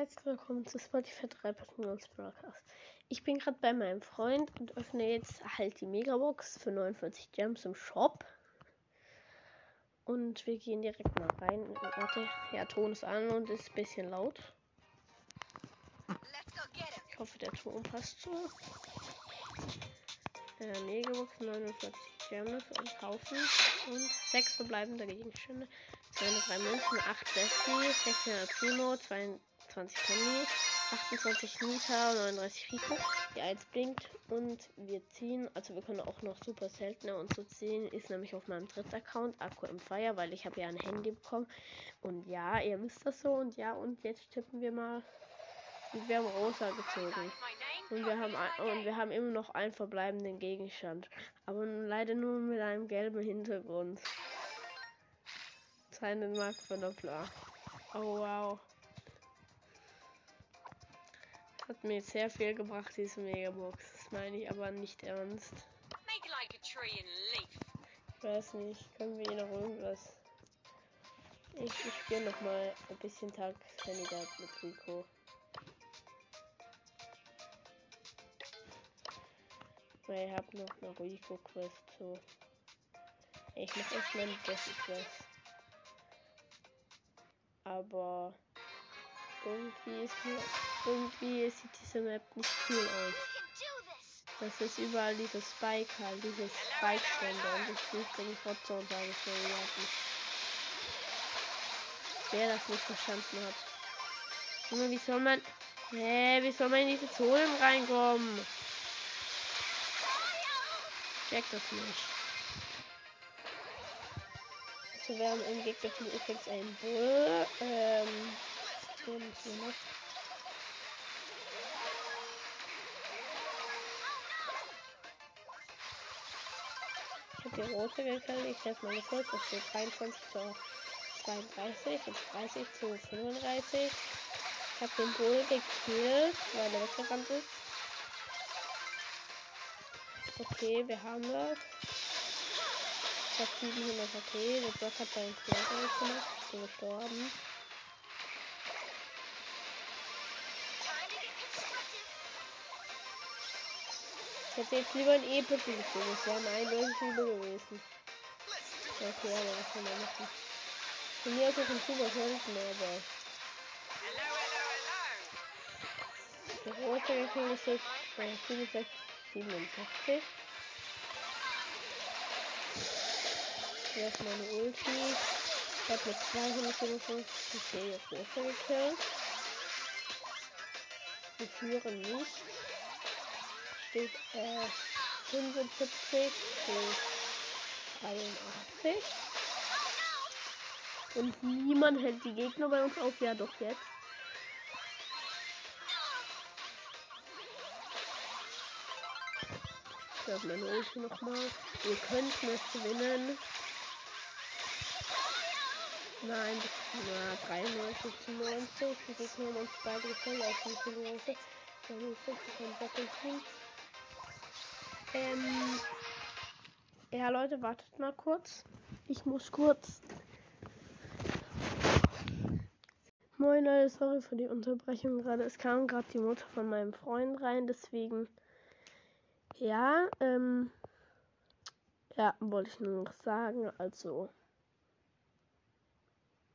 Herzlich willkommen zu Spotify 3.0 Broadcast. Ich bin gerade bei meinem Freund und öffne jetzt halt die Megabox für 49 Gems im Shop. Und wir gehen direkt mal rein. Warte, ja, Ton ist an und ist ein bisschen laut. Ich hoffe, der Ton passt so. Äh, Megabox 49 Gems und kaufen. Und 6 verbleibende Gegenstände. 203 Münzen, 8 Bessie, 16 Primo, 22 Candy, 28 Nita, 39 Rico. Die 1 blinkt und wir ziehen, also wir können auch noch super seltener und so ziehen, ist nämlich auf meinem dritten Account, Akku im Fire, weil ich habe ja ein Handy bekommen. Und ja, ihr wisst das so und ja, und jetzt tippen wir mal. Und wir haben Rosa gezogen. Und wir haben und wir haben immer noch einen verbleibenden Gegenstand. Aber leider nur mit einem gelben Hintergrund. Seinen Mark von Doppler. Oh wow. Hat mir sehr viel gebracht, diese Megabox. Das meine ich aber nicht ernst. Ich weiß nicht, können wir hier noch irgendwas? Ich, ich spiele noch mal ein bisschen Tag Kandidat mit Rico. Weil ich habe noch eine Rico Quest so. Ich mache erstmal eine Jessie Quest. Aber irgendwie ist mir, irgendwie sieht diese Map nicht cool aus. Das ist überall dieses Spike halt, dieses Spike-Ständer und ich Hotzone sage ich so Wer das nicht verstanden hat. Junge, wie soll man. Hä, wie soll man in diese Zonen reinkommen? check das nicht. So, wir haben im Gegnerteam übrigens einen Bull. Ähm. Rote gekillt. Ich setze meine kurz. Das steht 23 zu 32 und 30 zu 35. Ich habe den Bull gekillt, weil er weggerannt ist. Okay, wir haben das. Ich habe 700 okay. Der Block hat seinen Flanker gemacht. Ich bin gestorben. Hätte jetzt lieber ein epischen gezogen. Das wäre eindeutig lieber gewesen. Okay, aber was kann man machen? Von mir aus auch ein super selten, aber. Der rote gekillt ist jetzt bei 65. 57. Hier ist meine Ulti. Ich habe mit 255 okay, jetzt besser gekillt. Wir führen nicht. Steht äh, 75 zu 83. Und niemand hält die Gegner bei uns auf. Ja, doch jetzt. Ich meine Ulti nochmal. Wir könnten es gewinnen. Nein, na, 93 zu 90. Die Gegner haben uns beide gefällt auf die Große. Wir haben jetzt kein Doppelteam. Ähm. Ja, Leute, wartet mal kurz. Ich muss kurz. Moin Leute, sorry für die Unterbrechung gerade. Es kam gerade die Mutter von meinem Freund rein, deswegen ja, ähm, ja, wollte ich nur noch sagen. Also,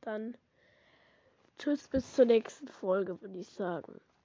dann tschüss bis zur nächsten Folge, würde ich sagen.